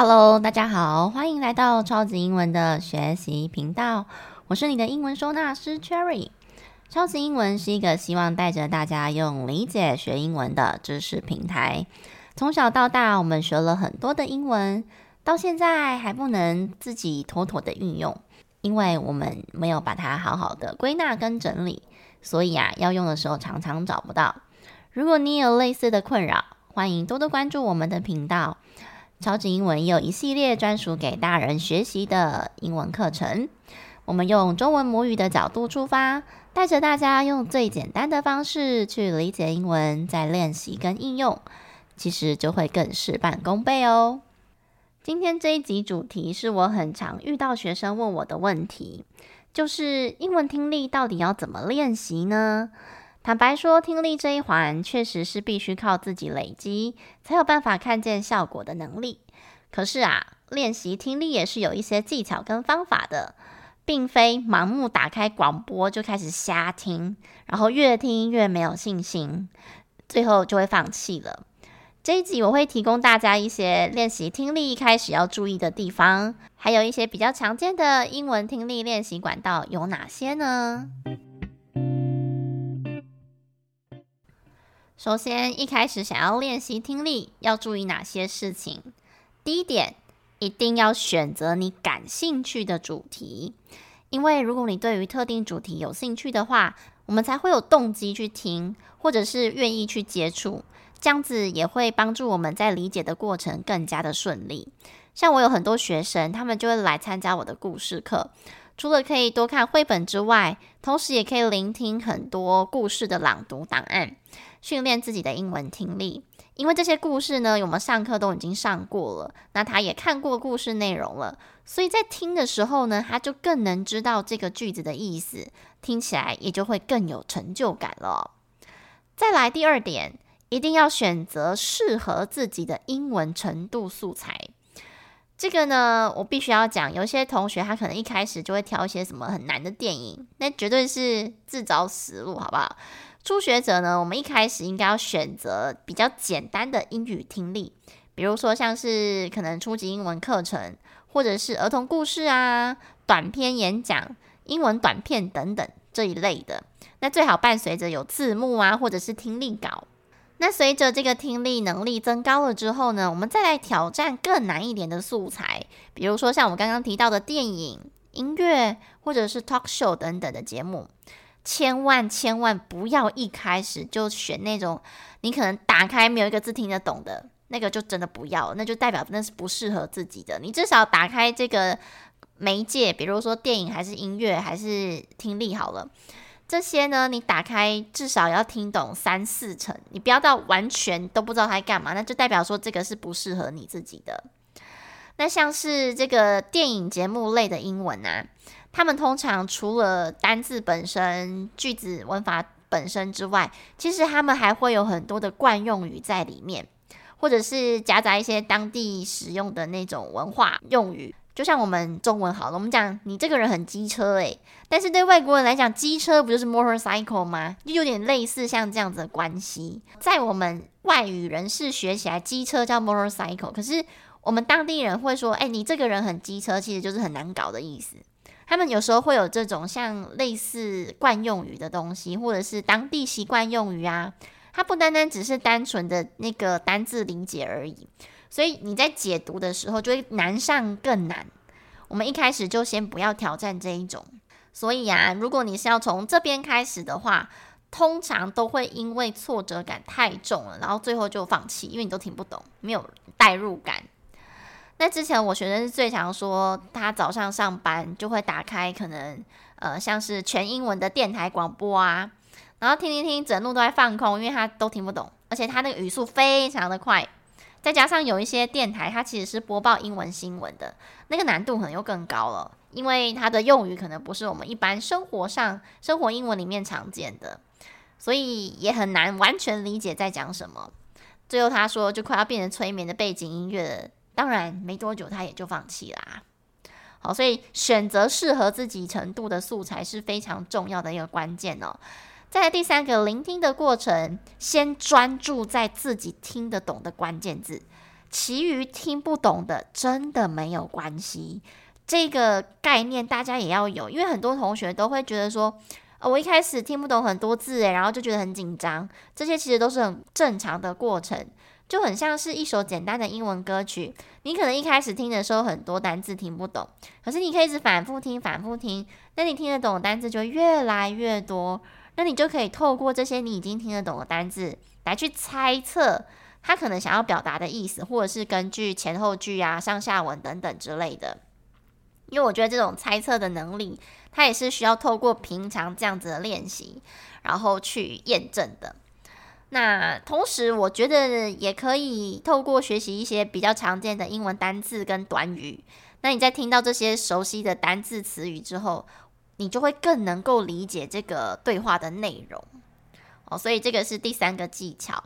Hello，大家好，欢迎来到超级英文的学习频道。我是你的英文收纳师 Cherry。超级英文是一个希望带着大家用理解学英文的知识平台。从小到大，我们学了很多的英文，到现在还不能自己妥妥的运用，因为我们没有把它好好的归纳跟整理，所以啊，要用的时候常常找不到。如果你有类似的困扰，欢迎多多关注我们的频道。超级英文也有一系列专属给大人学习的英文课程。我们用中文母语的角度出发，带着大家用最简单的方式去理解英文，再练习跟应用，其实就会更事半功倍哦。今天这一集主题是我很常遇到学生问我的问题，就是英文听力到底要怎么练习呢？坦白说，听力这一环确实是必须靠自己累积，才有办法看见效果的能力。可是啊，练习听力也是有一些技巧跟方法的，并非盲目打开广播就开始瞎听，然后越听越没有信心，最后就会放弃了。这一集我会提供大家一些练习听力一开始要注意的地方，还有一些比较常见的英文听力练习管道有哪些呢？首先，一开始想要练习听力，要注意哪些事情？第一点，一定要选择你感兴趣的主题，因为如果你对于特定主题有兴趣的话，我们才会有动机去听，或者是愿意去接触，这样子也会帮助我们在理解的过程更加的顺利。像我有很多学生，他们就会来参加我的故事课，除了可以多看绘本之外，同时也可以聆听很多故事的朗读档案。训练自己的英文听力，因为这些故事呢，我们上课都已经上过了，那他也看过故事内容了，所以在听的时候呢，他就更能知道这个句子的意思，听起来也就会更有成就感了。再来第二点，一定要选择适合自己的英文程度素材。这个呢，我必须要讲，有些同学他可能一开始就会挑一些什么很难的电影，那绝对是自找死路，好不好？初学者呢，我们一开始应该要选择比较简单的英语听力，比如说像是可能初级英文课程，或者是儿童故事啊、短篇演讲、英文短片等等这一类的。那最好伴随着有字幕啊，或者是听力稿。那随着这个听力能力增高了之后呢，我们再来挑战更难一点的素材，比如说像我们刚刚提到的电影、音乐，或者是 talk show 等等的节目。千万千万不要一开始就选那种你可能打开没有一个字听得懂的那个，就真的不要，那就代表那是不适合自己的。你至少打开这个媒介，比如说电影还是音乐还是听力好了，这些呢，你打开至少要听懂三四成，你不要到完全都不知道它干嘛，那就代表说这个是不适合你自己的。那像是这个电影节目类的英文啊。他们通常除了单字本身、句子文法本身之外，其实他们还会有很多的惯用语在里面，或者是夹杂一些当地使用的那种文化用语。就像我们中文好了，我们讲你这个人很机车诶，但是对外国人来讲，机车不就是 motorcycle 吗？就有点类似像这样子的关系。在我们外语人士学起来，机车叫 motorcycle，可是我们当地人会说，哎，你这个人很机车，其实就是很难搞的意思。他们有时候会有这种像类似惯用语的东西，或者是当地习惯用语啊，它不单单只是单纯的那个单字理解而已，所以你在解读的时候就会难上更难。我们一开始就先不要挑战这一种。所以啊，如果你是要从这边开始的话，通常都会因为挫折感太重了，然后最后就放弃，因为你都听不懂，没有代入感。那之前我学生是最常说，他早上上班就会打开可能呃像是全英文的电台广播啊，然后听听听，整路都在放空，因为他都听不懂，而且他那个语速非常的快，再加上有一些电台它其实是播报英文新闻的，那个难度可能又更高了，因为它的用语可能不是我们一般生活上生活英文里面常见的，所以也很难完全理解在讲什么。最后他说就快要变成催眠的背景音乐。当然，没多久他也就放弃啦。好，所以选择适合自己程度的素材是非常重要的一个关键哦。再来第三个，聆听的过程，先专注在自己听得懂的关键字，其余听不懂的真的没有关系。这个概念大家也要有，因为很多同学都会觉得说，呃，我一开始听不懂很多字，诶，然后就觉得很紧张。这些其实都是很正常的过程，就很像是一首简单的英文歌曲，你可能一开始听的时候很多单字听不懂，可是你可以一直反复听，反复听，那你听得懂的单字就越来越多，那你就可以透过这些你已经听得懂的单字来去猜测。他可能想要表达的意思，或者是根据前后句啊、上下文等等之类的。因为我觉得这种猜测的能力，它也是需要透过平常这样子的练习，然后去验证的。那同时，我觉得也可以透过学习一些比较常见的英文单字跟短语。那你在听到这些熟悉的单字词语之后，你就会更能够理解这个对话的内容。哦，所以这个是第三个技巧。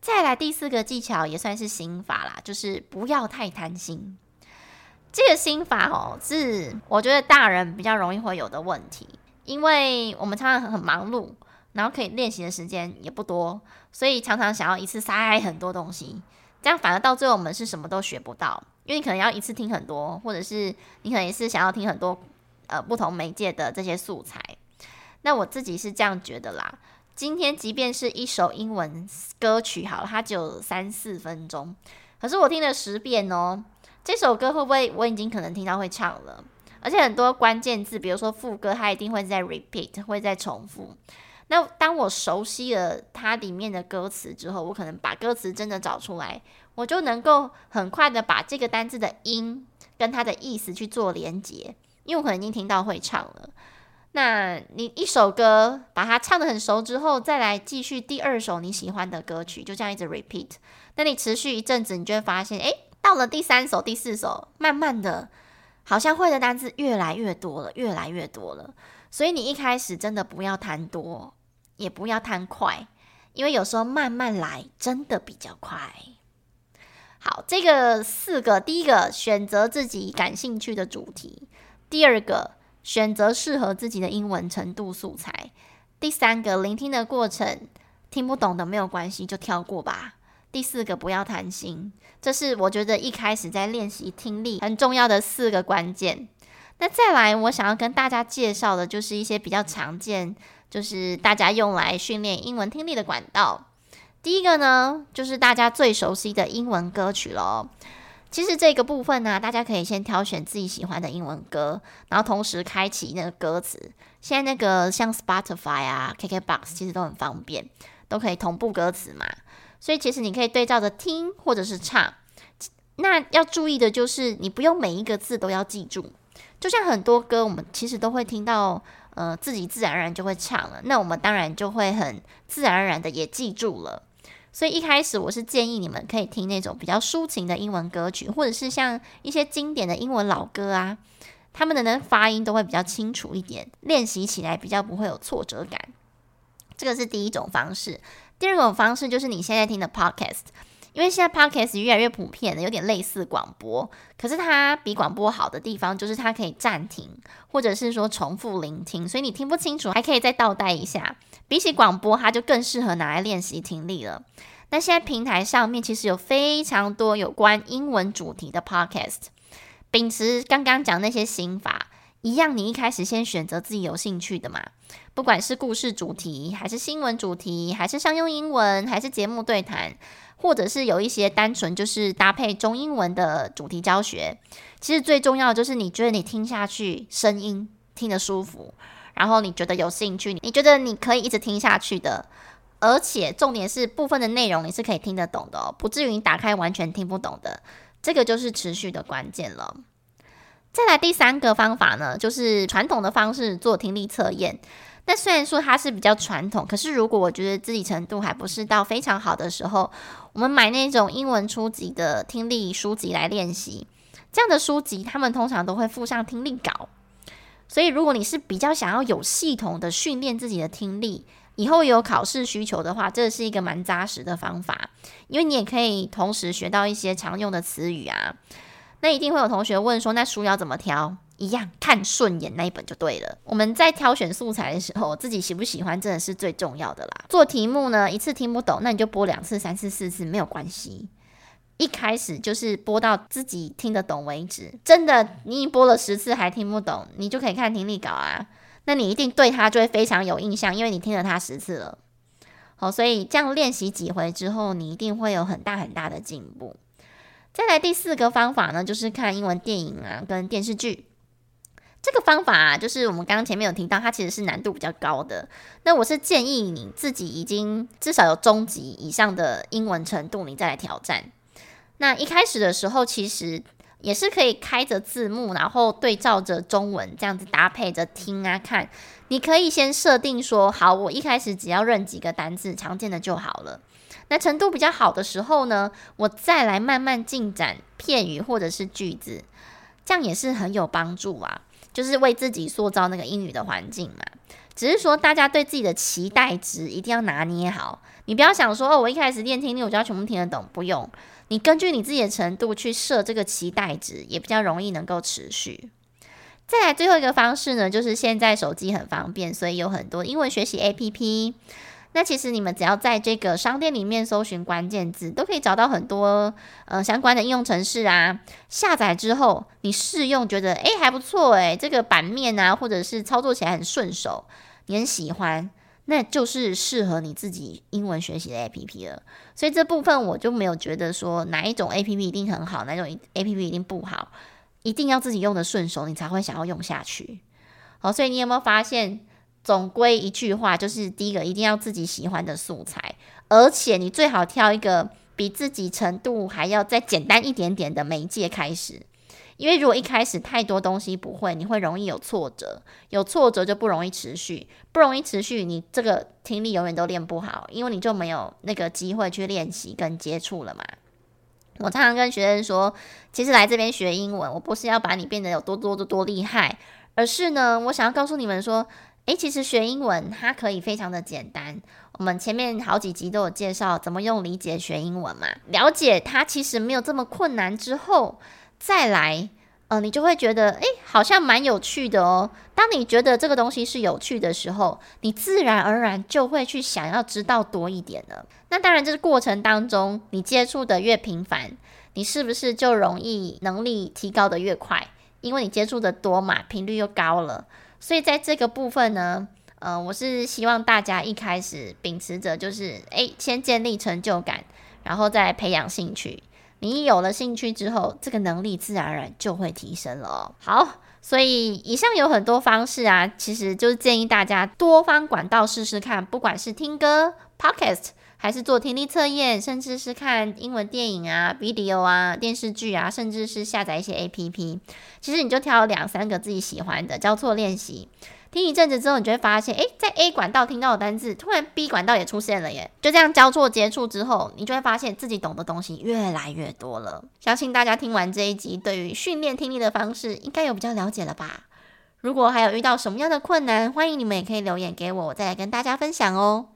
再来第四个技巧也算是心法啦，就是不要太贪心。这个心法哦，是我觉得大人比较容易会有的问题，因为我们常常很忙碌，然后可以练习的时间也不多，所以常常想要一次塞很多东西，这样反而到最后我们是什么都学不到，因为你可能要一次听很多，或者是你可能也是想要听很多呃不同媒介的这些素材。那我自己是这样觉得啦。今天即便是一首英文歌曲，好了，它只有三四分钟，可是我听了十遍哦。这首歌会不会我已经可能听到会唱了？而且很多关键字，比如说副歌，它一定会在 repeat，会在重复。那当我熟悉了它里面的歌词之后，我可能把歌词真的找出来，我就能够很快的把这个单字的音跟它的意思去做连结，因为我可能已经听到会唱了。那你一首歌把它唱得很熟之后，再来继续第二首你喜欢的歌曲，就这样一直 repeat。那你持续一阵子，你就会发现，诶，到了第三首、第四首，慢慢的，好像会的单词越来越多了，越来越多了。所以你一开始真的不要贪多，也不要贪快，因为有时候慢慢来真的比较快。好，这个四个，第一个选择自己感兴趣的主题，第二个。选择适合自己的英文程度素材。第三个，聆听的过程听不懂的没有关系，就跳过吧。第四个，不要贪心，这是我觉得一开始在练习听力很重要的四个关键。那再来，我想要跟大家介绍的就是一些比较常见，就是大家用来训练英文听力的管道。第一个呢，就是大家最熟悉的英文歌曲咯。其实这个部分呢、大家可以先挑选自己喜欢的英文歌，然后同时开启那个歌词。现在那个像 Spotify 啊、KKBox 其实都很方便，都可以同步歌词嘛。所以其实你可以对照着听或者是唱。那要注意的就是，你不用每一个字都要记住。就像很多歌，我们其实都会听到，呃，自己自然而然就会唱了。那我们当然就会很自然而然的也记住了。所以一开始我是建议你们可以听那种比较抒情的英文歌曲，或者是像一些经典的英文老歌啊，他们的那发音都会比较清楚一点，练习起来比较不会有挫折感。这个是第一种方式。第二种方式就是你现在听的 podcast，因为现在 podcast 越来越普遍了，有点类似广播，可是它比广播好的地方就是它可以暂停，或者是说重复聆听，所以你听不清楚还可以再倒带一下。比起广播，它就更适合拿来练习听力了。那现在平台上面其实有非常多有关英文主题的 podcast，秉持刚刚讲那些心法，一样，你一开始先选择自己有兴趣的嘛。不管是故事主题，还是新闻主题，还是商用英文，还是节目对谈，或者是有一些单纯就是搭配中英文的主题教学。其实最重要的就是你觉得你听下去声音听得舒服。然后你觉得有兴趣，你觉得你可以一直听下去的，而且重点是部分的内容你是可以听得懂的哦，不至于你打开完全听不懂的，这个就是持续的关键了。再来第三个方法呢，就是传统的方式做听力测验。那虽然说它是比较传统，可是如果我觉得自己程度还不是到非常好的时候，我们买那种英文初级的听力书籍来练习。这样的书籍，他们通常都会附上听力稿。所以，如果你是比较想要有系统的训练自己的听力，以后有考试需求的话，这是一个蛮扎实的方法，因为你也可以同时学到一些常用的词语啊。那一定会有同学问说，那书要怎么挑？一样看顺眼那一本就对了。我们在挑选素材的时候，自己喜不喜欢真的是最重要的啦。做题目呢，一次听不懂，那你就播两次、三次、四次没有关系。一开始就是播到自己听得懂为止。真的，你播了十次还听不懂，你就可以看听力稿啊。那你一定对它就会非常有印象，因为你听了它十次了。好，所以这样练习几回之后，你一定会有很大很大的进步。再来第四个方法呢，就是看英文电影啊跟电视剧。这个方法啊，就是我们刚刚前面有提到，它其实是难度比较高的。那我是建议你自己已经至少有中级以上的英文程度，你再来挑战。那一开始的时候，其实也是可以开着字幕，然后对照着中文这样子搭配着听啊看。你可以先设定说，好，我一开始只要认几个单字，常见的就好了。那程度比较好的时候呢，我再来慢慢进展片语或者是句子，这样也是很有帮助啊。就是为自己塑造那个英语的环境嘛，只是说大家对自己的期待值一定要拿捏好。你不要想说哦，我一开始练听力，我就要全部听得懂，不用。你根据你自己的程度去设这个期待值，也比较容易能够持续。再来最后一个方式呢，就是现在手机很方便，所以有很多英文学习 APP。那其实你们只要在这个商店里面搜寻关键字，都可以找到很多呃相关的应用程式啊。下载之后，你试用觉得诶还不错诶，这个版面啊，或者是操作起来很顺手，你很喜欢，那就是适合你自己英文学习的 APP 了。所以这部分我就没有觉得说哪一种 APP 一定很好，哪种 APP 一定不好，一定要自己用的顺手，你才会想要用下去。好，所以你有没有发现？总归一句话，就是第一个一定要自己喜欢的素材，而且你最好挑一个比自己程度还要再简单一点点的媒介开始，因为如果一开始太多东西不会，你会容易有挫折，有挫折就不容易持续，不容易持续，你这个听力永远都练不好，因为你就没有那个机会去练习跟接触了嘛。我常常跟学生说，其实来这边学英文，我不是要把你变得有多多多多厉害，而是呢，我想要告诉你们说。诶，其实学英文它可以非常的简单。我们前面好几集都有介绍怎么用理解学英文嘛，了解它其实没有这么困难之后，再来，呃，你就会觉得，诶，好像蛮有趣的哦。当你觉得这个东西是有趣的时候，你自然而然就会去想要知道多一点了。那当然，这个过程当中，你接触的越频繁，你是不是就容易能力提高的越快？因为你接触的多嘛，频率又高了。所以在这个部分呢，呃，我是希望大家一开始秉持着就是，诶，先建立成就感，然后再培养兴趣。你有了兴趣之后，这个能力自然而然就会提升了。好，所以以上有很多方式啊，其实就是建议大家多方管道试试看，不管是听歌、Podcast。还是做听力测验，甚至是看英文电影啊、video 啊、电视剧啊，甚至是下载一些 APP。其实你就挑两三个自己喜欢的，交错练习。听一阵子之后，你就会发现，诶，在 A 管道听到的单字，突然 B 管道也出现了耶。就这样交错接触之后，你就会发现自己懂的东西越来越多了。相信大家听完这一集，对于训练听力的方式，应该有比较了解了吧？如果还有遇到什么样的困难，欢迎你们也可以留言给我，我再来跟大家分享哦。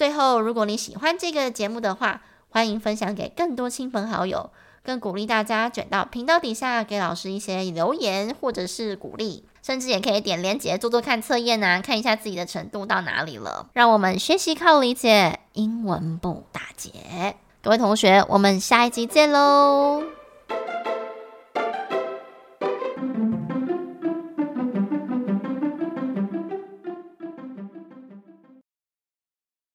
最后，如果你喜欢这个节目的话，欢迎分享给更多亲朋好友，更鼓励大家卷到频道底下给老师一些留言或者是鼓励，甚至也可以点连结做做看测验啊，看一下自己的程度到哪里了。让我们学习靠理解，英文不打结。各位同学，我们下一集见喽！